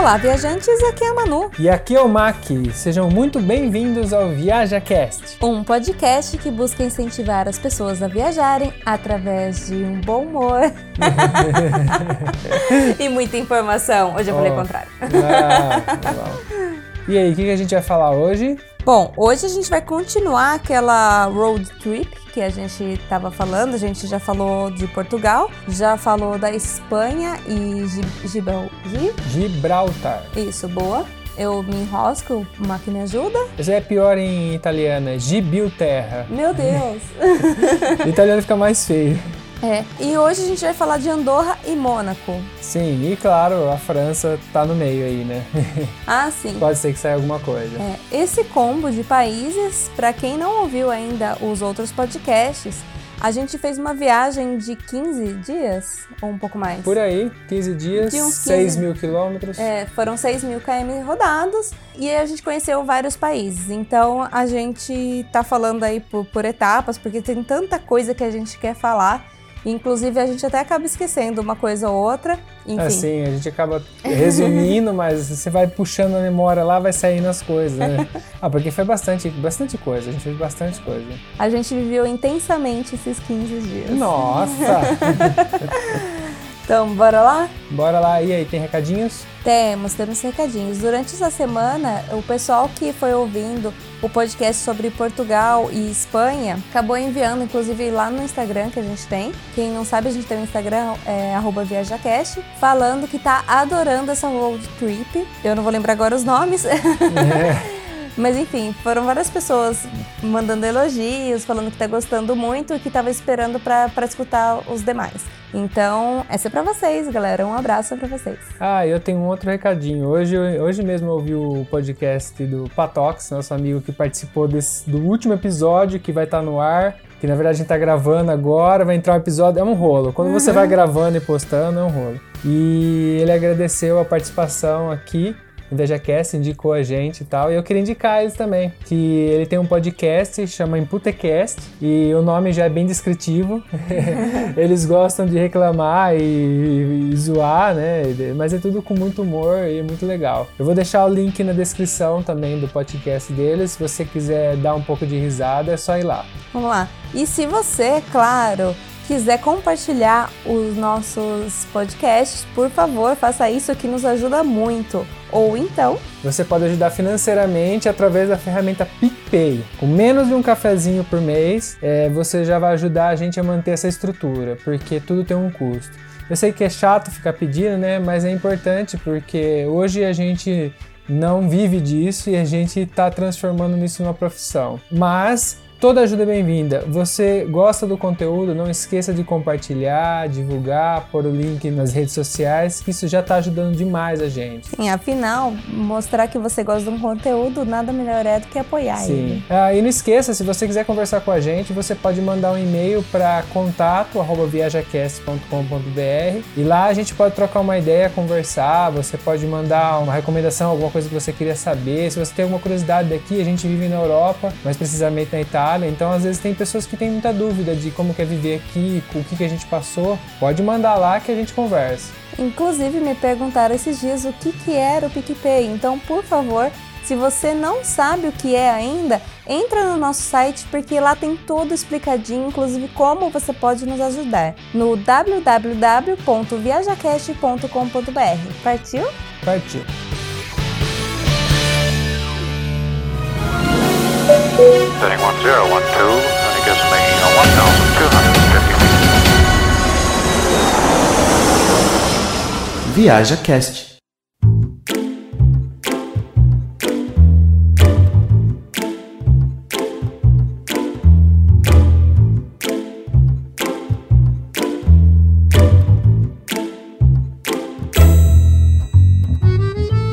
Olá, viajantes, aqui é a Manu. E aqui é o Mac. Sejam muito bem-vindos ao ViajaCast. Um podcast que busca incentivar as pessoas a viajarem através de um bom humor e muita informação. Hoje eu falei o contrário. Ah, tá. E aí, o que a gente vai falar hoje? Bom, hoje a gente vai continuar aquela road trip que a gente estava falando. A gente já falou de Portugal, já falou da Espanha e Gibral... Gibraltar. Isso, boa. Eu me enrosco, uma que me ajuda. Isso é pior em italiano, é Gibilterra. Meu Deus! o italiano fica mais feio. É, e hoje a gente vai falar de Andorra e Mônaco. Sim, e claro, a França tá no meio aí, né? Ah, sim. Pode ser que saia alguma coisa. É, esse combo de países, para quem não ouviu ainda os outros podcasts, a gente fez uma viagem de 15 dias, ou um pouco mais. Por aí, 15 dias, 15, 6 mil quilômetros. É, foram 6 mil km rodados e a gente conheceu vários países. Então a gente tá falando aí por, por etapas, porque tem tanta coisa que a gente quer falar Inclusive, a gente até acaba esquecendo uma coisa ou outra. Enfim. Assim, a gente acaba resumindo, mas você vai puxando a memória lá, vai saindo as coisas, né? ah, porque foi bastante, bastante coisa, a gente fez bastante coisa. A gente viveu intensamente esses 15 dias. Nossa! Então, bora lá? Bora lá. E aí, tem recadinhos? Temos, temos recadinhos. Durante essa semana, o pessoal que foi ouvindo o podcast sobre Portugal e Espanha acabou enviando, inclusive lá no Instagram que a gente tem. Quem não sabe, a gente tem o um Instagram, é ViajaCast, falando que tá adorando essa road trip. Eu não vou lembrar agora os nomes. É. Mas enfim, foram várias pessoas mandando elogios, falando que tá gostando muito e que tava esperando para escutar os demais. Então, essa é para vocês, galera. Um abraço para vocês. Ah, eu tenho um outro recadinho. Hoje, hoje mesmo eu ouvi o podcast do Patox, nosso amigo que participou desse, do último episódio que vai estar tá no ar que na verdade a gente tá gravando agora, vai entrar um episódio, é um rolo. Quando você vai gravando e postando, é um rolo. E ele agradeceu a participação aqui VejaCast indicou a gente e tal. E eu queria indicar eles também. Que ele tem um podcast, chama Imputecast. E o nome já é bem descritivo. eles gostam de reclamar e, e, zoar, né? Mas é tudo com muito humor e é muito legal. Eu vou deixar o link na descrição também do podcast deles. Se você quiser dar um pouco de risada, é só ir lá. Vamos lá. E se você, claro, quiser compartilhar os nossos podcasts, por favor, faça isso que nos ajuda muito. Ou então, você pode ajudar financeiramente através da ferramenta PicPay. Com menos de um cafezinho por mês, é, você já vai ajudar a gente a manter essa estrutura, porque tudo tem um custo. Eu sei que é chato ficar pedindo, né? Mas é importante porque hoje a gente não vive disso e a gente está transformando isso numa profissão. Mas Toda ajuda é bem-vinda. Você gosta do conteúdo? Não esqueça de compartilhar, divulgar, pôr o link nas redes sociais, que isso já está ajudando demais a gente. Sim, afinal, mostrar que você gosta de um conteúdo, nada melhor é do que apoiar Sim. ele. Ah, e não esqueça, se você quiser conversar com a gente, você pode mandar um e-mail para contato@viajacast.com.br e lá a gente pode trocar uma ideia, conversar, você pode mandar uma recomendação, alguma coisa que você queria saber. Se você tem alguma curiosidade daqui, a gente vive na Europa, mais precisamente na Itália Itália, então às vezes tem pessoas que têm muita dúvida de como quer viver aqui, o que, que a gente passou. Pode mandar lá que a gente conversa. Inclusive me perguntaram esses dias o que, que era o PicPay, então por favor, se você não sabe o que é ainda, entra no nosso site porque lá tem tudo explicadinho, inclusive como você pode nos ajudar, no www.viajacast.com.br. Partiu? Partiu. Setting 1012, and it gives me 1,250 feet. Viaja Cast.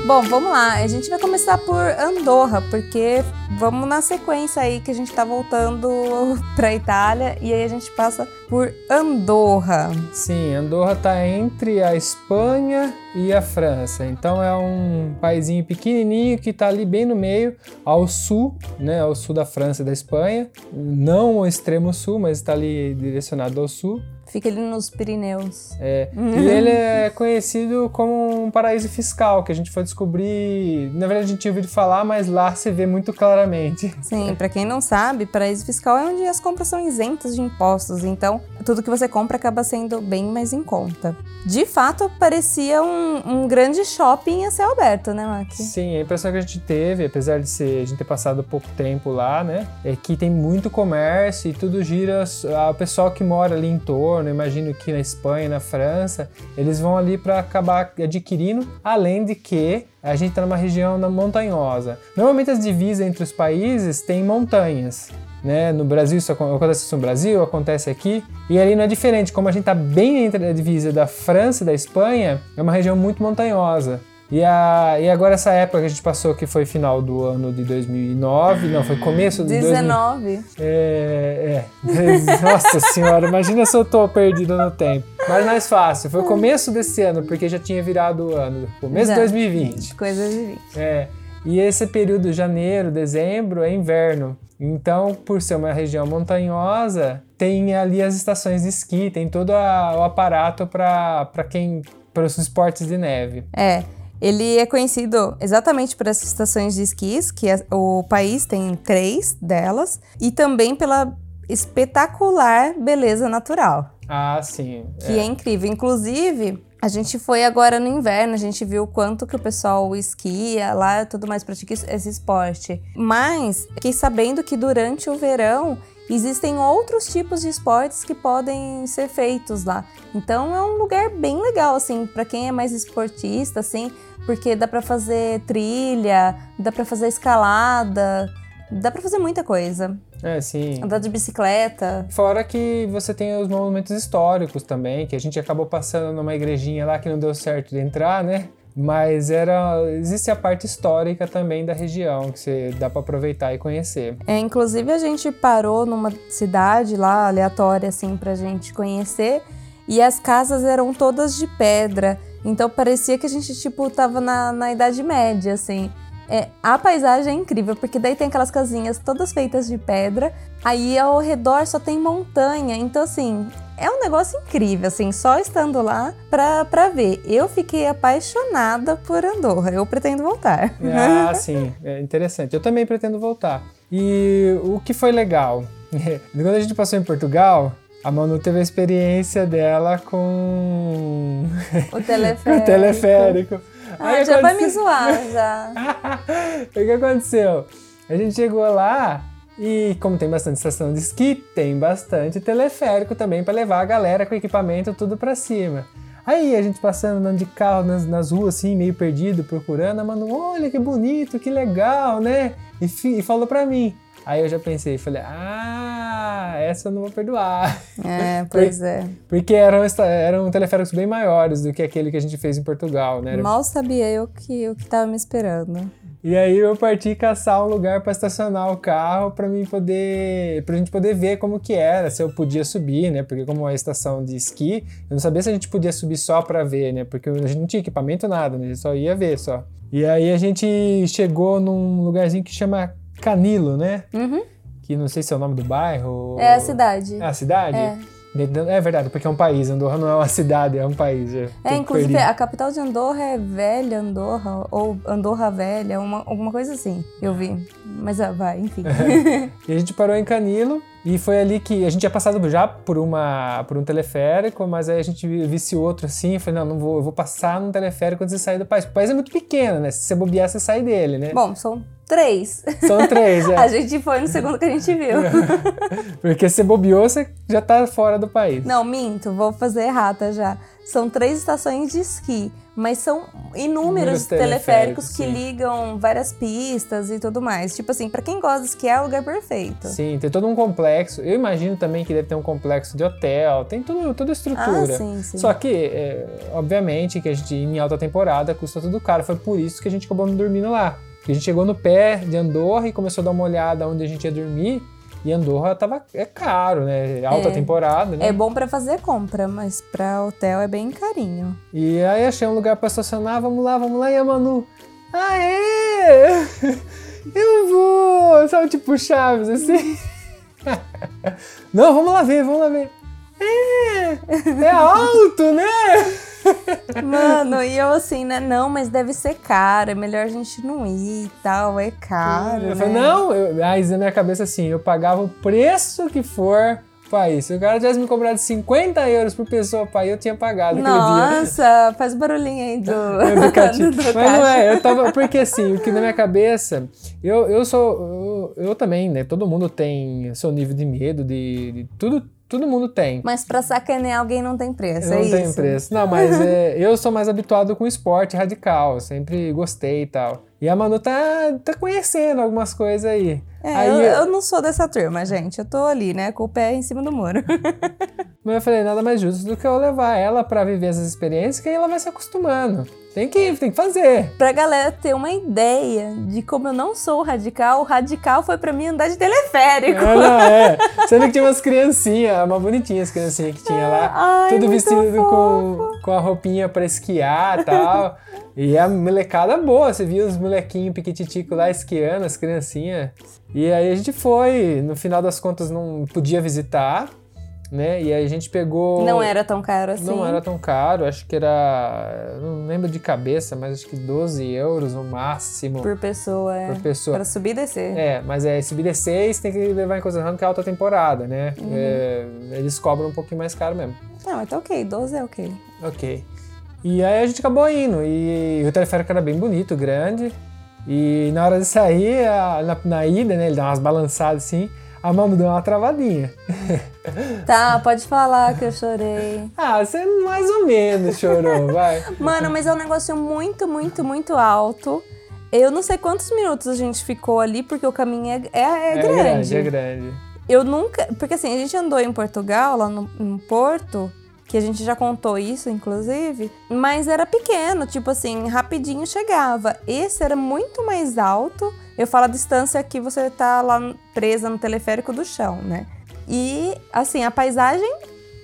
Bom, vamos lá. A gente vai começar por Andorra, porque vamos na sequência aí que a gente tá voltando pra Itália e aí a gente passa por Andorra. Sim, Andorra tá entre a Espanha e a França. Então é um paizinho pequenininho que tá ali bem no meio, ao sul, né, ao sul da França e da Espanha. Não o extremo sul, mas está ali direcionado ao sul. Fica ali nos Pirineus. É, E ele é conhecido como um paraíso fiscal, que a gente foi descobrir. Na verdade, a gente tinha ouvido falar, mas lá se vê muito claramente. Sim, pra quem não sabe, paraíso fiscal é onde as compras são isentas de impostos, então tudo que você compra acaba sendo bem mais em conta. De fato, parecia um, um grande shopping a céu aberto, né, Mac? Sim, a impressão que a gente teve, apesar de ser, a gente ter passado pouco tempo lá, né, é que tem muito comércio e tudo gira o pessoal que mora ali em torno, imagino que na Espanha, na França, eles vão ali para acabar adquirindo, além de que a gente está numa região montanhosa. Normalmente as divisas entre os países têm montanhas. Né? No Brasil, isso acontece isso no Brasil, acontece aqui. E ali não é diferente, como a gente está bem entre a divisa da França e da Espanha, é uma região muito montanhosa. E, a, e agora essa época que a gente passou, que foi final do ano de 2009, não, foi começo de 19. 2000, é, é. Nossa senhora, imagina se eu tô perdido no tempo. Mas mais fácil, foi começo desse ano, porque já tinha virado o ano, começo de 2020. Coisa de 20. É. E esse período, janeiro, dezembro, é inverno. Então, por ser uma região montanhosa, tem ali as estações de esqui, tem todo a, o aparato para quem para os esportes de neve. É. Ele é conhecido exatamente por essas estações de esquis, que é, o país tem três delas, e também pela espetacular beleza natural. Ah, sim. Que é, é incrível. Inclusive, a gente foi agora no inverno, a gente viu o quanto que o pessoal esquia lá, tudo mais pratica esse esporte. Mas fiquei sabendo que durante o verão existem outros tipos de esportes que podem ser feitos lá. Então é um lugar bem legal assim para quem é mais esportista assim, porque dá para fazer trilha, dá para fazer escalada, dá para fazer muita coisa. É, sim. Andar de bicicleta. Fora que você tem os monumentos históricos também, que a gente acabou passando numa igrejinha lá que não deu certo de entrar, né? Mas era existe a parte histórica também da região que você dá para aproveitar e conhecer. É, inclusive a gente parou numa cidade lá aleatória assim pra gente conhecer e as casas eram todas de pedra. Então parecia que a gente, tipo, tava na, na Idade Média, assim. É, a paisagem é incrível, porque daí tem aquelas casinhas todas feitas de pedra, aí ao redor só tem montanha, então assim, é um negócio incrível, assim, só estando lá pra, pra ver. Eu fiquei apaixonada por Andorra, eu pretendo voltar. Ah, sim, é interessante. Eu também pretendo voltar. E o que foi legal? Quando a gente passou em Portugal, a Manu teve a experiência dela com o teleférico. o teleférico. Ah, Aí já vai me zoar, já. o que aconteceu? A gente chegou lá e, como tem bastante estação de esqui, tem bastante teleférico também para levar a galera com equipamento tudo para cima. Aí a gente passando andando de carro nas, nas ruas assim, meio perdido, procurando, a Manu, olha que bonito, que legal, né? E, e falou para mim. Aí eu já pensei, falei, ah, essa eu não vou perdoar. É, pois é. Porque eram, eram teleféricos bem maiores do que aquele que a gente fez em Portugal, né? Mal sabia eu que o que tava me esperando. E aí eu parti caçar um lugar para estacionar o carro para mim poder, pra gente poder ver como que era, se eu podia subir, né? Porque como é estação de esqui, eu não sabia se a gente podia subir só para ver, né? Porque a gente não tinha equipamento nada, né? A gente só ia ver só. E aí a gente chegou num lugarzinho que chama Canilo, né? Uhum. Que não sei se é o nome do bairro. É a cidade. É a cidade? É. É verdade, porque é um país. Andorra não é uma cidade, é um país. É, é inclusive perdido. a capital de Andorra é Velha Andorra, ou Andorra Velha, uma, alguma coisa assim, eu vi. Mas ah, vai, enfim. e a gente parou em Canilo, e foi ali que a gente tinha passado já por, uma, por um teleférico, mas aí a gente visse outro assim, e falei, não, não vou, eu vou passar num teleférico quando você sair do país. O país é muito pequeno, né? Se você bobear, você sai dele, né? Bom, são três. São três, é. a gente foi no segundo que a gente viu. Porque se bobeou, você já tá fora do país. Não, minto, vou fazer errata já. São três estações de esqui mas são inúmeros teleféricos, teleféricos que ligam várias pistas e tudo mais. Tipo assim, para quem gosta de esquiar, é o lugar perfeito. Sim, tem todo um complexo. Eu imagino também que deve ter um complexo de hotel, tem tudo, toda a estrutura. Ah, sim, sim. Só que, é, obviamente, que a gente em alta temporada custa tudo caro. Foi por isso que a gente acabou dormindo lá. A gente chegou no pé de Andorra e começou a dar uma olhada onde a gente ia dormir. E Andorra tava, é caro, né? Alta é, temporada, né? É bom para fazer compra, mas para hotel é bem carinho. E aí achei um lugar para estacionar, vamos lá, vamos lá, e a Manu, aê! Eu vou! Sabe, tipo Chaves, assim? Não, vamos lá ver, vamos lá ver. É? É alto, né? Mano, e eu assim, né? Não, mas deve ser caro, é melhor a gente não ir e tal, é caro. Eu né? falei, não, eu, aí na minha cabeça assim, eu pagava o preço que for pra ir. Se o cara tivesse me cobrado 50 euros por pessoa pra ir, eu tinha pagado. Nossa, faz o barulhinho aí do, Educativo. do Mas não é, eu tava. Porque assim, o que na minha cabeça, eu, eu sou. Eu, eu também, né? Todo mundo tem seu nível de medo, de, de tudo. Todo mundo tem. Mas pra sacanear alguém não tem preço, não é tem isso? preço. Não, mas é, eu sou mais habituado com esporte radical. Sempre gostei e tal. E a Manu tá, tá conhecendo algumas coisas aí. É, aí eu, eu não sou dessa turma, gente. Eu tô ali, né, com o pé em cima do muro. Mas eu falei, nada mais justo do que eu levar ela pra viver essas experiências, que aí ela vai se acostumando. Tem que ir, tem que fazer. pra galera ter uma ideia de como eu não sou radical, o radical foi pra mim andar de teleférico. Ah, não, é. Sendo que tinha umas criancinhas, uma bonitinha as criancinhas que tinha lá. Ai, tudo vestido com, com a roupinha pra esquiar e tal. E a molecada boa, você viu os molequinhos piquititicos lá esquiando, as criancinhas. E aí a gente foi, no final das contas não podia visitar, né? E aí a gente pegou. Não era tão caro assim. Não era tão caro, acho que era. Não lembro de cabeça, mas acho que 12 euros no máximo Por pessoa, é. por pessoa. Pra subir e descer. É, mas é subir de 6 tem que levar em consideração que é alta temporada, né? Uhum. É, eles cobram um pouquinho mais caro mesmo. Não, então ok, 12 é ok. Ok. E aí a gente acabou indo. E o teleférico era bem bonito, grande. E na hora de sair, a- na, na ida, né? Ele dá umas balançadas assim. A mão deu uma travadinha. Tá, pode falar que eu chorei. Ah, você mais ou menos chorou, vai. Mano, mas é um negócio muito, muito, muito alto. Eu não sei quantos minutos a gente ficou ali, porque o caminho é, é, é grande. grande, é grande. Eu nunca. Porque assim, a gente andou em Portugal, lá no, no Porto, que a gente já contou isso, inclusive, mas era pequeno, tipo assim, rapidinho chegava. Esse era muito mais alto. Eu falo a distância que você tá lá presa no teleférico do chão, né? E, assim, a paisagem,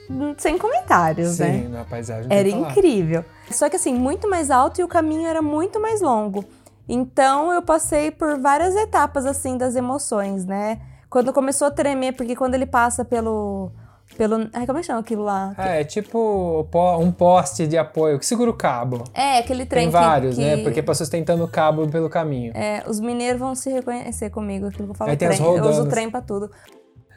hum, sem comentários, né? Sim, na paisagem. Era incrível. Só que assim, muito mais alto e o caminho era muito mais longo. Então eu passei por várias etapas assim das emoções, né? Quando começou a tremer, porque quando ele passa pelo pelo, ai, como é que chama aquilo lá? Ah, é tipo po- um poste de apoio que segura o cabo. É, aquele trem Tem vários, que, né? Porque pra sustentando o cabo pelo caminho. é, os mineiros vão se reconhecer comigo, aquilo que eu falo Aí tem as trem. Eu uso o trem pra tudo.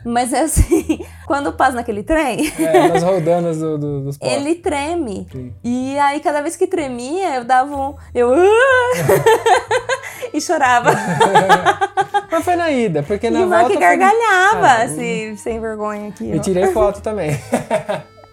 Mas é assim, quando passa naquele trem, É, nas roldanas do, do- dos postes. ele treme. Sim. E aí, cada vez que tremia, eu dava um. Eu. e chorava. Mas foi na ida, porque na e o volta... foi- gargalhava, Ah, assim, sem vergonha aqui. E tirei foto também.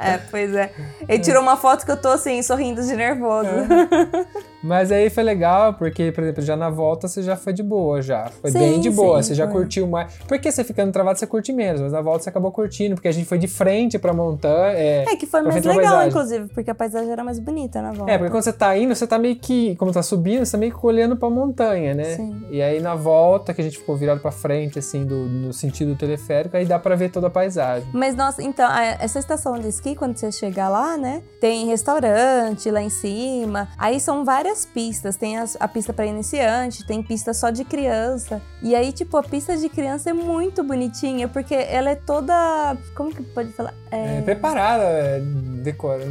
É, pois é. Ele tirou uma foto que eu tô assim, sorrindo de nervoso. Mas aí foi legal, porque, por exemplo, já na volta você já foi de boa, já. Foi Sim, bem de boa, sim, você já foi. curtiu mais. Porque você ficando travado, você curte menos, mas na volta você acabou curtindo, porque a gente foi de frente pra montanha. É, É que foi mais legal, inclusive, porque a paisagem era mais bonita na volta. É, porque quando você tá indo, você tá meio que, como tá subindo, você tá meio que olhando pra montanha, né? Sim. E aí na volta, que a gente ficou virado pra frente, assim, do, no sentido do teleférico, aí dá pra ver toda a paisagem. Mas, nossa, então, essa estação de esqui, quando você chegar lá, né? Tem restaurante lá em cima. Aí são várias pistas. Tem as- a pista para iniciante, tem pista só de criança. E aí, tipo, a pista de criança é muito bonitinha, porque ela é toda. Como que pode falar? É, preparada, é, decora.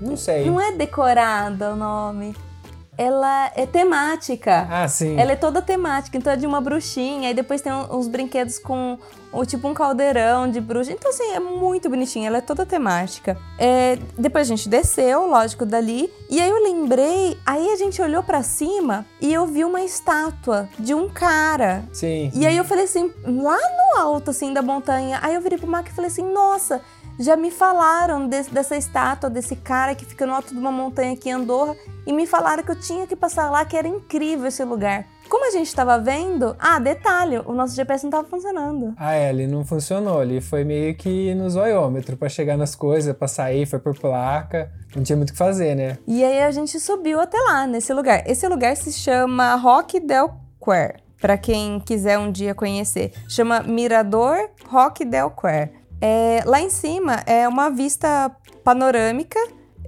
Não sei. Não é decorada o nome. Ela é temática. Ah, sim. Ela é toda temática, então é de uma bruxinha, aí depois tem uns brinquedos com o tipo um caldeirão de bruxa. Então, assim, é muito bonitinha, ela é toda temática. É, depois a gente desceu, lógico, dali, e aí eu lembrei, aí a gente olhou pra cima e eu vi uma estátua de um cara. Sim. E aí eu falei assim, lá no alto, assim, da montanha, aí eu virei pro Mark e falei assim, nossa, já me falaram desse- dessa estátua, desse cara que fica no alto de uma montanha aqui em Andorra, e me falaram que eu tinha que passar lá, que era incrível esse lugar. Como a gente tava vendo, ah, detalhe, o nosso GPS não tava funcionando. Ah, é, ali não funcionou. Ali foi meio que no zoiômetro pra chegar nas coisas, pra sair, foi por placa. Não tinha muito o que fazer, né? E aí a gente subiu até lá, nesse lugar. Esse lugar se chama Rock del Quer, pra quem quiser um dia conhecer. Chama Mirador Rock del Quer. É, lá em cima é uma vista panorâmica,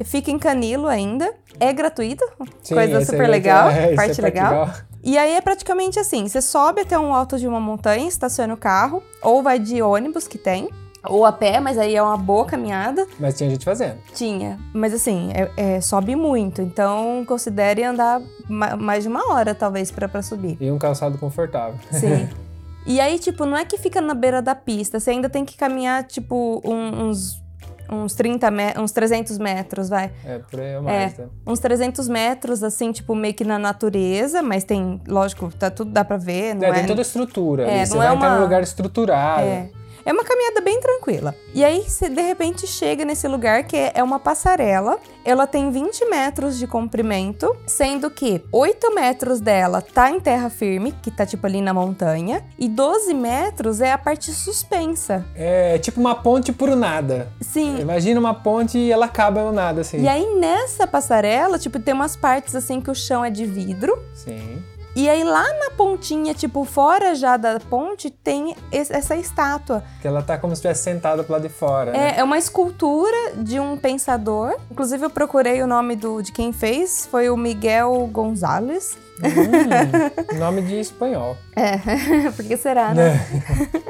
fica em Canilo ainda. É gratuito, Sim, coisa é super legal, esse é parte legal. E aí é praticamente assim: você sobe até um alto de uma montanha, estaciona o carro, ou vai de ônibus que tem. Ou a pé, mas aí é uma boa caminhada. Mas tinha gente fazendo. Tinha. Mas assim, é, é- sobe muito. Então considere andar ma- mais de uma hora, talvez, pra subir. E um calçado confortável. Sim. E aí, tipo, não é que fica na beira da pista. Você ainda tem que caminhar, tipo, um- uns, uns 30 me- uns 300 metros, vai. É, por aí é mais, né? Uns 300 metros, assim, tipo, meio que na natureza. Mas tem, lógico, tá tudo dá pra ver. Não É, é, tem toda a estrutura. É, ali. Você não vai é entrar uma- num lugar estruturado. É. É uma caminhada bem tranquila. E aí, você de repente chega nesse lugar que é- uma passarela. Ela tem 20 metros de comprimento, sendo que 8 metros dela tá em terra firme, que tá tipo ali na montanha, e 12 metros é a parte suspensa. É tipo uma ponte por nada. Sim. Imagina uma ponte e ela acaba no nada, assim. E aí nessa passarela, tipo, tem umas partes assim que o chão é de vidro. Sim. E aí lá na pontinha, tipo, fora já da ponte, tem es- essa estátua. Que ela tá como se estivesse sentada pro lado de fora. né? É, é uma escultura de um pensador. Inclusive, eu procurei o nome do, de quem fez. Foi o Miguel Gonzalez. Hum, nome de espanhol. É, porque será, né?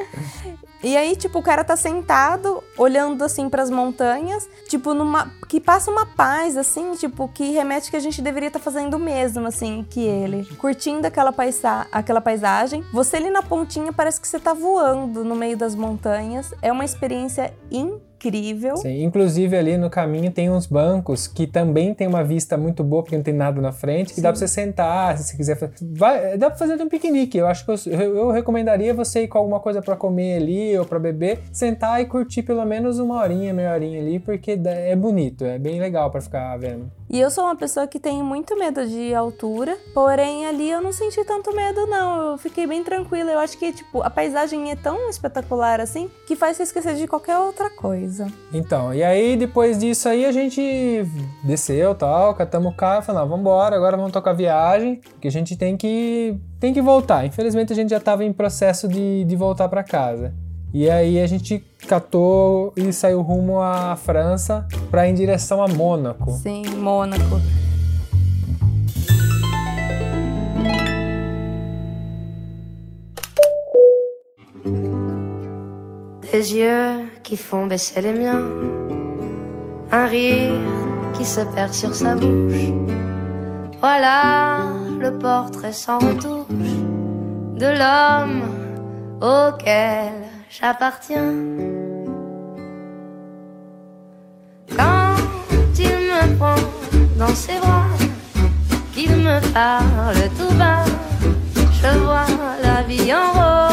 E aí, tipo, o cara tá sentado, olhando assim pras montanhas, tipo, numa. que passa uma paz, assim, tipo, que remete que a gente deveria estar fazendo o mesmo, assim, que ele. Curtindo aquela, paisa aquela paisagem. Você ali na pontinha parece que você tá voando no meio das montanhas. É uma experiência incrível. Sim, inclusive ali no caminho tem uns bancos que também tem uma vista muito boa, porque não tem nada na frente, que dá pra você sentar, se você quiser. Vai, dá pra fazer um piquenique. Eu acho que eu, eu- recomendaria você ir com alguma coisa pra comer ali ou pra beber, sentar e curtir pelo menos uma horinha, meia horinha ali, porque é bonito, é bem legal pra ficar vendo. E eu sou uma pessoa que tem muito medo de altura, porém ali eu não senti tanto medo, não. Eu fiquei bem tranquila. Eu acho que, tipo, a paisagem é tão espetacular assim que faz você esquecer de qualquer outra coisa. Então, e aí depois disso aí a gente desceu tal, catamos o carro e falou, não, vambora, agora vamos tocar viagem, que a gente tem que, tem que voltar. Infelizmente a gente já tava em processo de, de voltar para casa. E aí a gente catou e saiu rumo à França para ir em direção a Mônaco. Sim, Mônaco. Des yeux qui font baisser les miens, un rire qui se perd sur sa bouche. Voilà le portrait sans retouche de l'homme auquel j'appartiens. Quand il me prend dans ses bras, qu'il me parle tout bas, je vois la vie en rose.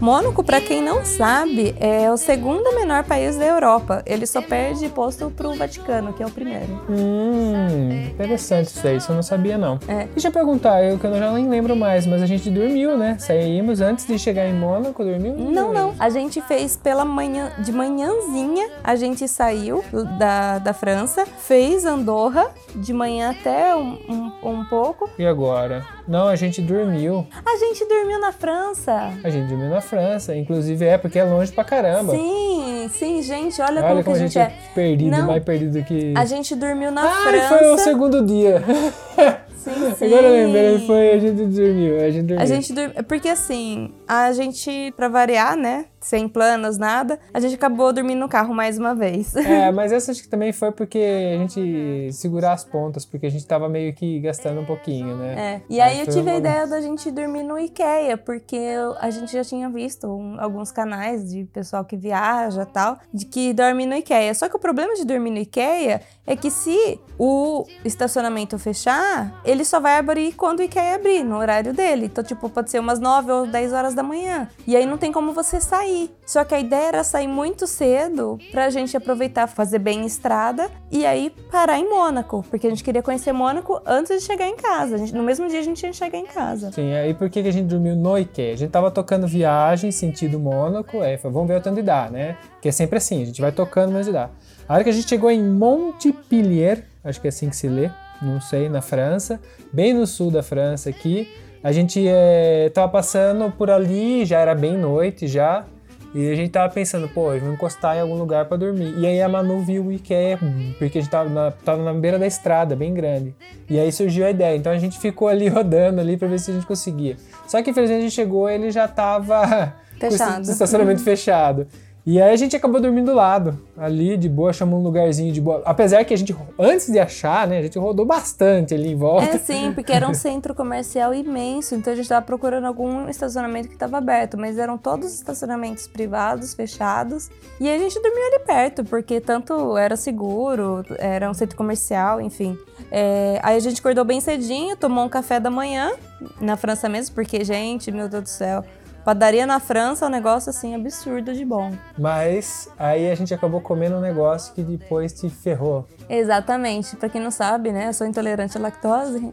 Mônaco, pra quem não sabe, é o segundo menor país da Europa. Ele só perde posto pro Vaticano, que é o primeiro. Hum, interessante isso aí, isso eu não sabia não. É. Deixa eu perguntar, eu que eu já nem lembro mais, mas a gente dormiu, né? Saímos antes de chegar em Mônaco, dormiu? Não, não. A gente fez pela manhã, de manhãzinha, a gente saiu da, da França, fez Andorra, de manhã até um, um, um pouco. E agora? Não, a gente dormiu. A gente dormiu na França. A gente dormiu na França, inclusive é porque é longe pra caramba. Sim, sim, gente, olha, Olha como, que como a gente é. perdido, Não. mais perdido que. A gente dormiu na Ai, França. foi o segundo dia. Sim, sim. Agora lembrei, foi a gente dormiu. A gente dormiu. A gente dormiu. Porque assim, a gente, pra variar, né? Sem planos, nada, a gente acabou dormindo no carro mais uma vez. É, mas essa acho que também foi porque a gente segurar as pontas, porque a gente tava meio que gastando um pouquinho, né? É. E aí eu foi tive a ideia da gente dormir no IKEA, porque eu- a gente já tinha visto um- alguns canais de pessoal que viaja e tal, de que dorme no IKEA. Só que o problema de dormir no IKEA é que se o estacionamento fechar, ele só vai abrir quando o IKEA abrir, no horário dele. Então, tipo, pode ser umas 9 ou 10 horas da manhã. E aí não tem como você sair. Só que a ideia era sair muito cedo pra gente aproveitar, fazer bem estrada e aí parar em Mônaco, porque a gente queria conhecer Mônaco antes de chegar em casa. Gente- no mesmo dia a gente ia chegar em casa. Sim, aí por que que a gente dormiu no IKEA? A gente tava tocando viagem, sentido Mônaco, aí vamos ver o tanto de dá, né? Que é sempre assim, a gente vai tocando, mas dá. A hora que a gente chegou em Montpellier, acho que é assim que se lê, não sei, na França, bem no sul da França aqui, a gente eh, tava passando por ali, já era bem noite já, E a gente tava pensando, pô, vamos encostar em algum lugar pra dormir. E aí a Manu viu o IKEA, porque a gente tava na, tava na beira da estrada, bem grande. E aí surgiu a ideia. Então a gente ficou ali rodando ali pra ver se a gente conseguia. Só que infelizmente a gente chegou ele já tava Fechado. com esse estacionamento fechado. E aí a gente acabou dormindo do lado, ali de boa, chamou um lugarzinho de boa. Apesar que a gente, antes de achar, né, a gente rodou bastante ali em volta. É sim, porque era um centro comercial imenso, então a gente tava procurando algum estacionamento que tava aberto, mas eram todos estacionamentos privados, fechados, e a gente dormiu ali perto, porque tanto era seguro, era um centro comercial, enfim. É, aí a gente acordou bem cedinho, tomou um café da manhã, na França mesmo, porque, gente, meu Deus do céu, padaria na França é um negócio assim absurdo de bom. Mas aí a gente acabou comendo um negócio que depois te ferrou. Exatamente. Pra quem não sabe, né? Eu sou intolerante à lactose.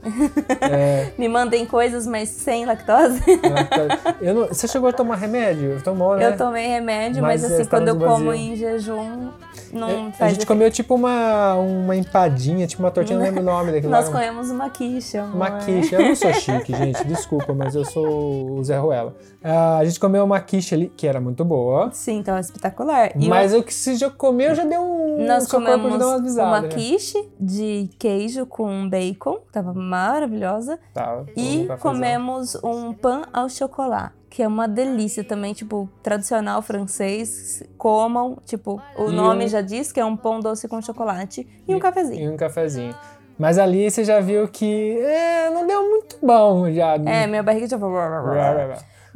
É, Me mandem coisas, mas sem lactose. eu não- você chegou a tomar remédio? Tomou, né? Eu tomei remédio, mas, Mas, assim, é, tava quando eu como em jejum, não É, a faz gente efeito. comeu tipo uma, uma empadinha, tipo uma tortinha, não lembro o nome daquilo. Nós lá. comemos uma quiche, amor. Uma quiche. Eu não sou chique, gente, desculpa, mas eu sou o Zé Ruela. Ah, a gente comeu uma quiche ali, que era muito boa. Sim, tava espetacular. E mas o que se já comeu já deu um. nós comemos uma né? quiche de queijo com bacon, tava maravilhosa. Tá, E comemos um pão ao chocolate, que é uma delícia também, tipo, tradicional francês. Comam, tipo, o E nome um- já diz que é um pão doce com chocolate e um cafezinho. E um cafezinho. Mas ali você já viu que é, não deu muito bom já. É, minha barriga já...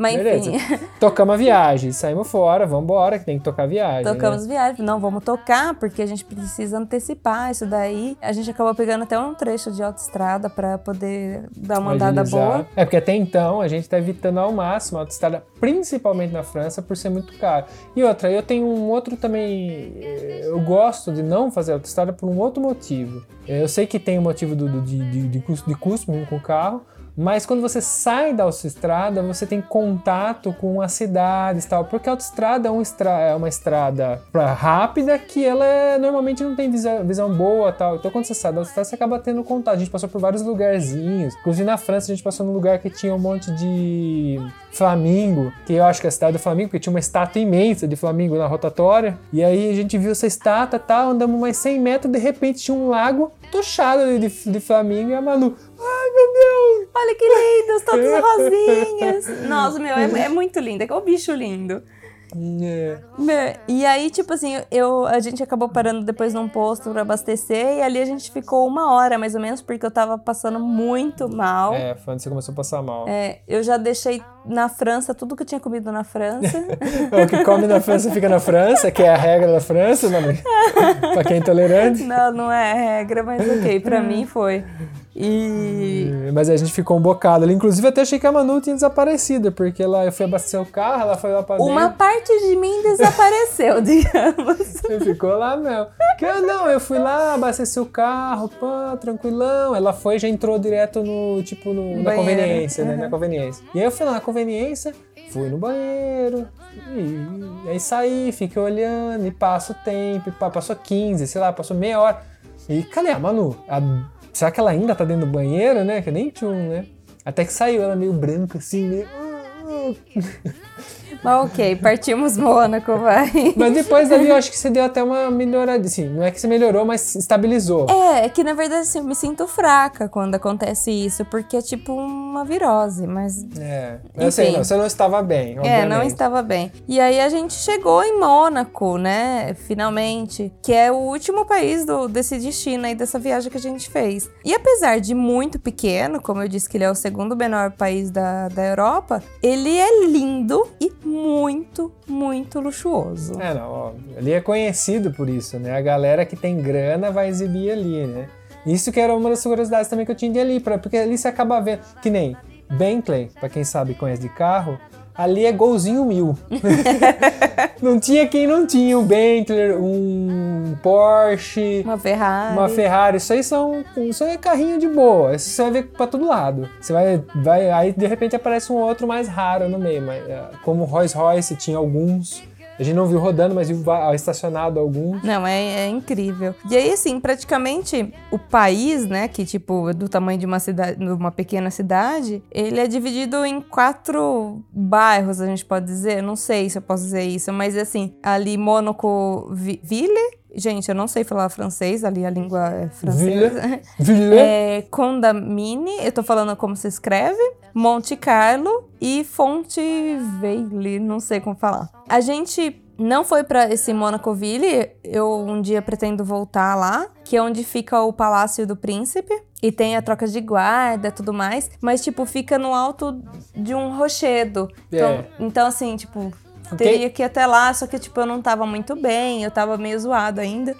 Mas Beleza. enfim, Tocamos a viagem, saímos fora, vambora, que tem que tocar a viagem. né? tocamos viagem. Não, vamos tocar, porque a gente precisa antecipar isso daí. A gente acabou pegando até um trecho de autoestrada pra poder dar uma andada Agilizar. boa. É porque até então a gente tá evitando ao máximo a autoestrada, principalmente na França, por ser muito caro. E outra, eu tenho um outro também. eh, Eu gosto de não fazer autoestrada por um outro motivo. Eu sei que tem o motivo do, do- de, de, de custo, de custo mesmo com o carro. Mas quando você sai da autoestrada, você tem contato com as cidades tal. Porque a autoestrada é uma, estra é uma estrada rápida que ela é- normalmente não tem visão boa tal. Então quando você sai da autoestrada, você acaba tendo contato. A gente passou por vários lugarzinhos. Inclusive na França, a gente passou num lugar que tinha um monte de flamingo. Que eu acho que é a cidade do Flamingo, porque tinha uma estátua imensa de flamingo na rotatória. E aí a gente viu essa estátua tal, andamos mais 100 metros, de repente tinha um lago tochado de, de, de flamingo. E a Manu, ai meu Deus! Olha que lindos, todos rosinhas. Nossa, meu, é, é muito lindo. É o bicho lindo. É. Meu, e aí, tipo assim, eu, a gente acabou parando depois num posto pra abastecer e ali a gente ficou uma hora, mais ou menos, porque eu tava passando muito mal. É, foi onde você começou a passar mal. É, eu já deixei na França tudo que eu tinha comido na França. O que come na França fica na França, que é a regra da França, não, pra quem é intolerante. não, não é regra, mas ok, pra mim foi. E. Mas a gente ficou um bocado ali. Inclusive, até achei que a Manu tinha desaparecido, porque ela, eu fui abastecer o carro, ela foi lá pra dentro. Uma parte de mim desapareceu, digamos. E ficou lá mesmo. Que eu não, eu fui lá, abasteci o carro, pã, tranquilão. Ela foi e já entrou direto no, tipo, no- na conveniência, né? Uhum. Na conveniência. E aí eu fui lá na conveniência, fui no banheiro, e, e aí saí, fiquei olhando, e passa o tempo, e pá, passou 15, sei lá, passou meia hora. E cadê a Manu? A- será que ela ainda tá dentro do banheiro, né? Que nem tchum, né? Até que saiu, ela meio branca, assim, meio... Mas ok, partimos Mônaco, vai. Mas depois dali eu acho que você deu até uma melhorada. Assim, não é que você melhorou, mas estabilizou. É, é que na verdade assim, eu me sinto fraca quando acontece isso, porque é tipo uma virose, mas É. Eu sei, não, você não estava bem. É, obviamente. não estava bem. E aí a gente chegou em Mônaco, né? Finalmente. Que é o último país do, desse destino aí, dessa viagem que a gente fez. E apesar de muito pequeno, como eu disse que ele é o segundo menor país da, da Europa, ele é lindo e muito, muito luxuoso. É, não, ó, ali é conhecido por isso, né? A galera que tem grana vai exibir ali, né? Isso que era uma das curiosidades também que eu tinha de ali, porque ali você acaba vendo, que nem Bentley, pra quem sabe conhece de carro, ali é golzinho mil. não tinha quem não tinha um Bentley, um Porsche, Uma Ferrari. uma Ferrari, isso aí são, isso aí é carrinho de boa, isso você vai ver pra todo lado. Você vai, vai, aí de repente aparece um outro mais raro no meio, mas é, como o Rolls Royce tinha alguns, A gente não viu rodando, mas viu estacionado alguns. Não, é, é incrível. E aí, assim, praticamente o país, né, que tipo, é do tamanho de uma cidade, de uma pequena cidade, ele é dividido em quatro bairros, a gente pode dizer. Não sei se eu posso dizer isso, mas assim, ali Monaco Vi- Ville. Gente, eu não sei falar francês, ali a língua é francesa. Ville. É, Condamine, eu tô falando como se escreve, Monte Carlo e Fontainebleau, não sei como falar. A gente não foi pra esse Monacoville, eu um dia pretendo voltar lá, que é onde fica o Palácio do Príncipe. E tem a troca de guarda e tudo mais, mas, tipo, fica no alto de um rochedo. Então, É. então assim, tipo, Teria que ir até lá, só que, tipo, eu não tava muito bem, eu tava meio zoado ainda.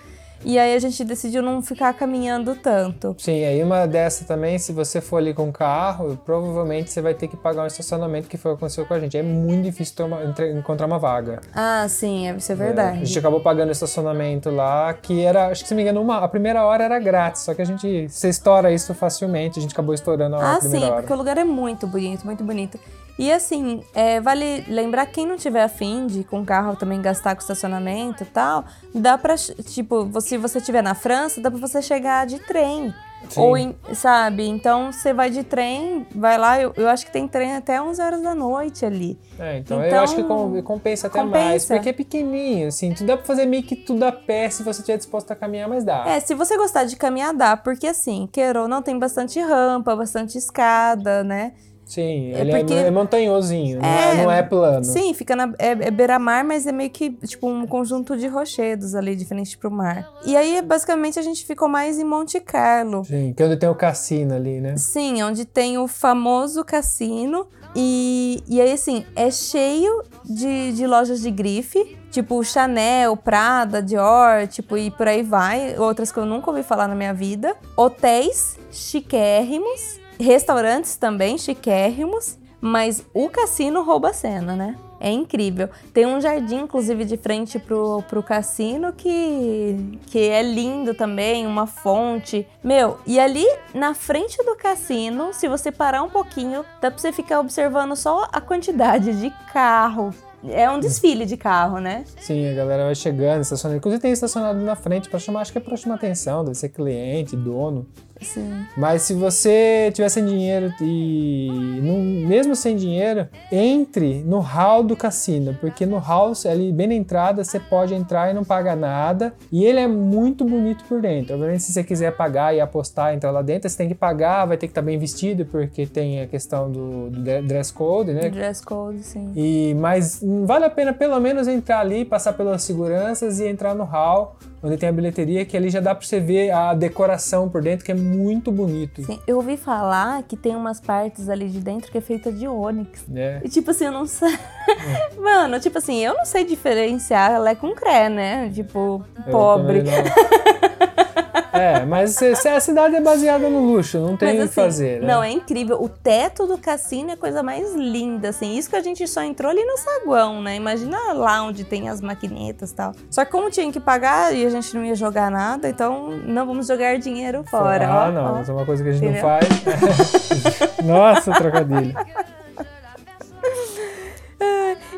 E aí a gente decidiu não ficar caminhando tanto. Sim, aí uma dessa também, se você for ali com carro, provavelmente você vai ter que pagar um estacionamento, que foi o que aconteceu com a gente. É muito difícil uma- entre- encontrar uma vaga. Ah, sim, isso é É, verdade. a gente acabou pagando o estacionamento lá, que era, acho que se não me engano, uma, a primeira hora era grátis, só que a gente, você estoura isso facilmente, a gente acabou estourando a Ah, primeira sim, hora. porque o lugar é muito bonito, muito bonito. E assim, é, vale lembrar quem não tiver afim de com carro também gastar com estacionamento e tal, dá pra, tipo, se você estiver na França, dá pra você chegar de trem. Sim. Ou, em- sabe? Então você vai de trem, vai lá, eu, eu acho que tem trem até 11 horas da noite ali. É, então, eu Então, acho que com- compensa até compensa. mais, porque é pequenininho, assim, tu dá pra fazer meio que tudo a pé se você estiver disposto a caminhar, mas dá. É, se você gostar de caminhar, dá, porque assim, queira ou não, tem bastante rampa, bastante escada, né? Sim, É ele porque- é, é montanhosinho, não, é, É, não é plano. Sim, fica na é, é beira-mar, mas é meio que tipo um conjunto de rochedos ali, de frente pro mar. E aí, basicamente, a gente ficou mais em Monte Carlo. Sim, que é onde tem o cassino ali, né? Sim, onde tem o famoso cassino. E, e aí, assim, é cheio de, de lojas de grife. Tipo Chanel, Prada, Dior, tipo, e por aí vai. Outras que eu nunca ouvi falar na minha vida. Hotéis chiquérrimos. Restaurantes também chiquérrimos. Mas o cassino rouba a cena, né? É incrível. Tem um jardim, inclusive, de frente pro, pro cassino que, que é lindo também, uma fonte. Meu, e ali na frente do cassino, se você parar um pouquinho, dá pra você ficar observando só a quantidade de carro. É um desfile de carro, né? Sim, a galera vai chegando, estacionando. Inclusive tem estacionado na frente pra chamar, acho que é pra chamar atenção, deve ser cliente, dono. Sim. Mas se você tiver sem dinheiro e não- mesmo sem dinheiro, entre no hall do cassino, porque no hall, ali bem na entrada, você pode entrar e não paga nada. E ele é muito bonito por dentro. Obviamente, se você quiser pagar e apostar, entrar lá dentro, você tem que pagar, vai ter que estar bem vestido, porque tem a questão do, do dress code, né? Dress code, sim. E, mas vale a pena pelo menos entrar ali, passar pelas seguranças e entrar no hall, onde tem a bilheteria, que ali já dá pra você ver a decoração por dentro, que é muito bonito. Sim, eu ouvi falar que tem umas partes ali de dentro que é feita de ônix. né? E tipo assim, eu não sei. Mano, tipo assim, eu não sei diferenciar Lé com Cré, né? Tipo, Eu pobre. é, mas a cidade é baseada no luxo, não tem o que assim, fazer. Né? não, é incrível. O teto do cassino é a coisa mais linda, assim. Isso que a gente só entrou ali no saguão, né? Imagina lá onde tem as maquinetas e tal. Só que como tinha que pagar e a gente não ia jogar nada, então não vamos jogar dinheiro fora. Ah, ó, não, ó. isso é uma coisa que a gente Entendeu? não faz. Nossa, trocadilho.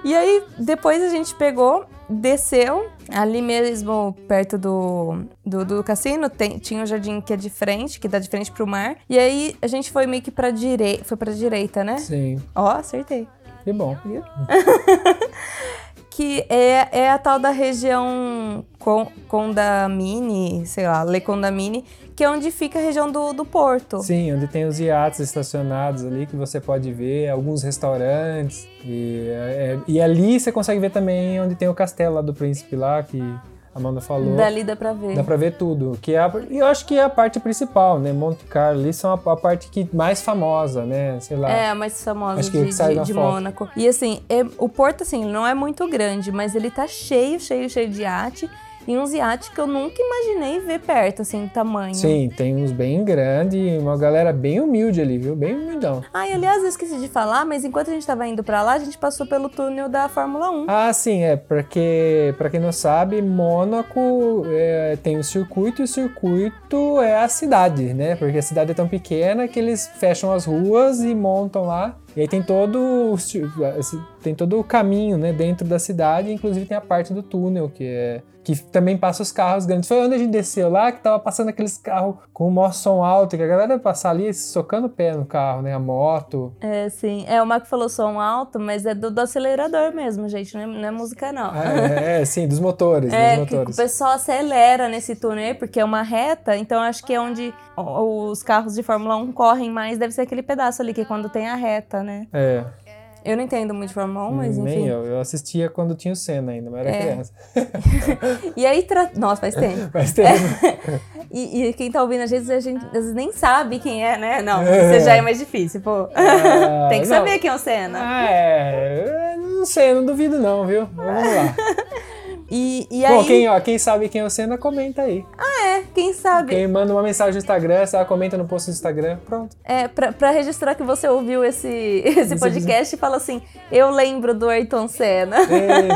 E aí, depois a gente pegou, desceu, ali mesmo perto do, do, do cassino, tem- tinha um jardim que é de frente, que dá de frente pro mar. E aí a gente foi meio que pra direita, foi pra direita, né? Sim, Ó, acertei. que bom. Que é, é a tal da região Con- Condamine, sei lá, Le Condamine, que é onde fica a região do, do porto. Sim, onde tem os iates estacionados ali que você pode ver, alguns restaurantes. E, é- e ali você consegue ver também onde tem o castelo lá do príncipe lá, que Amanda falou. Dali dá pra ver. Dá pra ver tudo. Que é a, e eu acho que é a parte principal, né? Monte Carlo ali são a, a parte que mais famosa, né? Sei lá. É, a mais famosa Acho que é de, sai de- de. Mônaco. E assim, é- o porto, assim, não é muito grande, mas ele tá cheio, cheio, cheio de iate. E uns iates que eu nunca imaginei ver perto, assim, tamanho. Sim, tem uns bem grandes e uma galera bem humilde ali, viu? Bem humildão. Ah, e aliás, eu esqueci de falar, mas enquanto a gente tava indo pra lá, a gente passou pelo túnel da Fórmula 1. Ah, sim, é, porque, pra quem não sabe, Mônaco é, tem o circuito e o circuito é a cidade, né? Porque a cidade é tão pequena que eles fecham as ruas e montam lá. E aí tem todo, tem todo o caminho, né, dentro da cidade, inclusive tem a parte do túnel, que é que também passa os carros grandes. Foi onde a gente desceu lá, que tava passando aqueles carros com o maior som alto, que a galera passar ali socando o pé no carro, né, a moto. É, sim. É, o Marco falou som alto, mas é do, do acelerador mesmo, gente. Não é, não é música, não. É, é, sim, dos motores, É, dos que o motores. pessoal acelera nesse túnel porque é uma reta, então acho que é onde os carros de Fórmula 1 correm mais, deve ser aquele pedaço ali, que é quando tem a reta, né? É, Eu não entendo muito de Fórmula 1, mas nem enfim. eu. Eu assistia quando tinha o Senna ainda, mas era É. criança. E aí, tra... nossa, faz tempo. Mas tem... E, e quem tá ouvindo, às vezes a gente às vezes nem sabe quem é, né? Não, É. isso já é mais difícil, pô. Ah, Tem que não. saber quem é o Senna. Ah, é. Não sei, não duvido não, viu? Vamos lá. E, e Bom, aí, quem, ó, quem sabe quem é o Senna, comenta aí. é, quem sabe? Quem manda uma mensagem no Instagram, você comenta no post do Instagram, pronto. É, pra, pra registrar que você ouviu esse, esse podcast e fala assim, eu lembro do Ayrton Senna.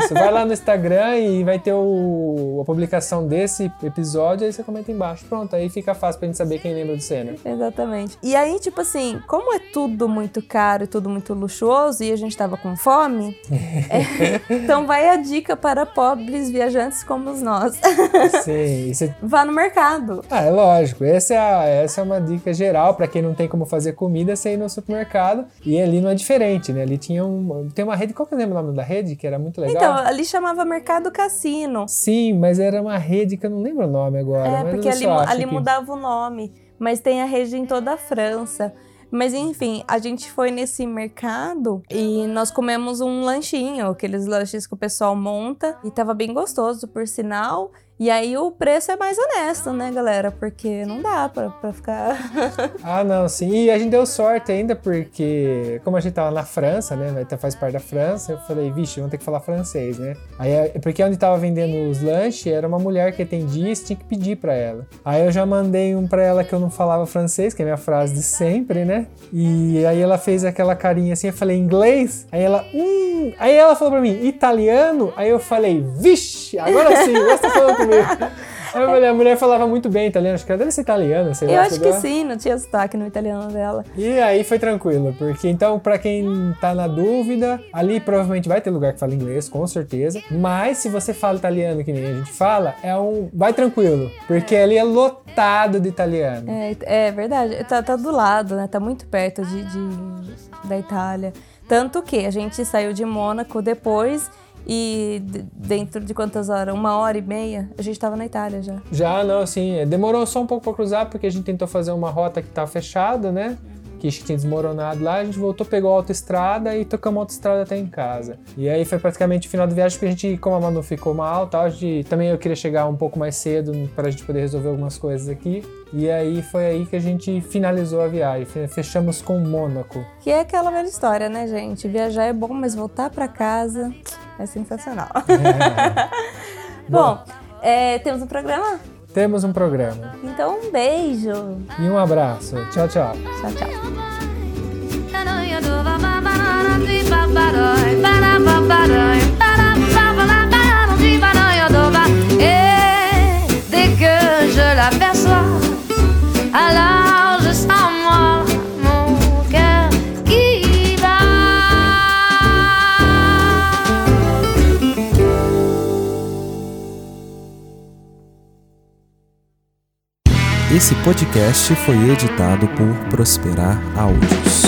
Isso, vai lá no Instagram e vai ter o, a publicação desse episódio, aí você comenta embaixo. Pronto, aí fica fácil pra gente saber quem lembra do Senna. Exatamente. E aí, tipo assim, como é tudo muito caro e tudo muito luxuoso e a gente tava com fome, é, então vai a dica para pobres viajantes como nós. Sim, você Vá no mercado. Ah, é lógico. Essa é, a- essa é uma dica geral pra quem não tem como fazer comida, você ir no supermercado. E ali não é diferente, né? Ali tinha um, tem uma rede, qual que é o nome da rede? Que era muito legal. Então, ali chamava Mercado Cassino. Sim, mas era uma rede que eu não lembro o nome agora. É, porque eu ali, ali que- mudava o nome. Mas tem a rede em toda a França. Mas enfim, a gente foi nesse mercado e nós comemos um lanchinho, aqueles lanches que o pessoal monta. E tava bem gostoso, por sinal. E aí o preço é mais honesto, né, galera? Porque não dá pra, pra ficar. Ah, não, sim. E a gente deu sorte ainda, porque como a gente tava na França, né? ter- Faz parte da França, eu falei, vixe, vamos ter que falar francês, né? Aí, é- porque onde tava vendendo os lanches, era uma mulher que atendia e tinha que pedir pra ela. Aí eu já mandei um pra ela que eu não falava francês, que é a minha frase de sempre, né? E aí ela fez aquela carinha assim, eu falei, inglês? Aí ela, hum. Aí ela falou pra mim, italiano? Aí eu falei, vixe, agora sim, você tá falando comigo. Eu falei, a mulher falava muito bem italiano, acho que ela deve ser italiana, sei Eu lá. acho sei que lá. sim, não tinha sotaque no italiano dela. E aí foi tranquilo, porque então, pra quem tá na dúvida, ali provavelmente vai ter lugar que fala inglês, com certeza. Mas se você fala italiano, que nem a gente fala, é um. Vai tranquilo, porque ali é lotado de italiano. É, é verdade, tá, tá do lado, né? Tá muito perto de, de- da Itália. Tanto que a gente saiu de Mônaco depois e dentro de quantas horas? Uma hora e meia? A gente tava na Itália já. Já não, assim, demorou só um pouco pra cruzar, porque a gente tentou fazer uma rota que tava fechada, né? Que tinha desmoronado lá, a gente voltou, pegou a autoestrada e tocamos a autoestrada até em casa. E aí foi praticamente o final da viagem, porque a gente, como a Manu ficou mal, tal, a gente, também eu queria chegar um pouco mais cedo pra gente poder resolver algumas coisas aqui. E aí foi aí que a gente finalizou a viagem, fe- fechamos com Mônaco. Que é aquela velha história, né, gente? Viajar é bom, mas voltar pra casa é sensacional. bom, é, temos um programa? Temos um programa. Então, um beijo. E um abraço. Tchau, tchau. Tchau, tchau. Esse podcast foi editado por Prosperar Áudios.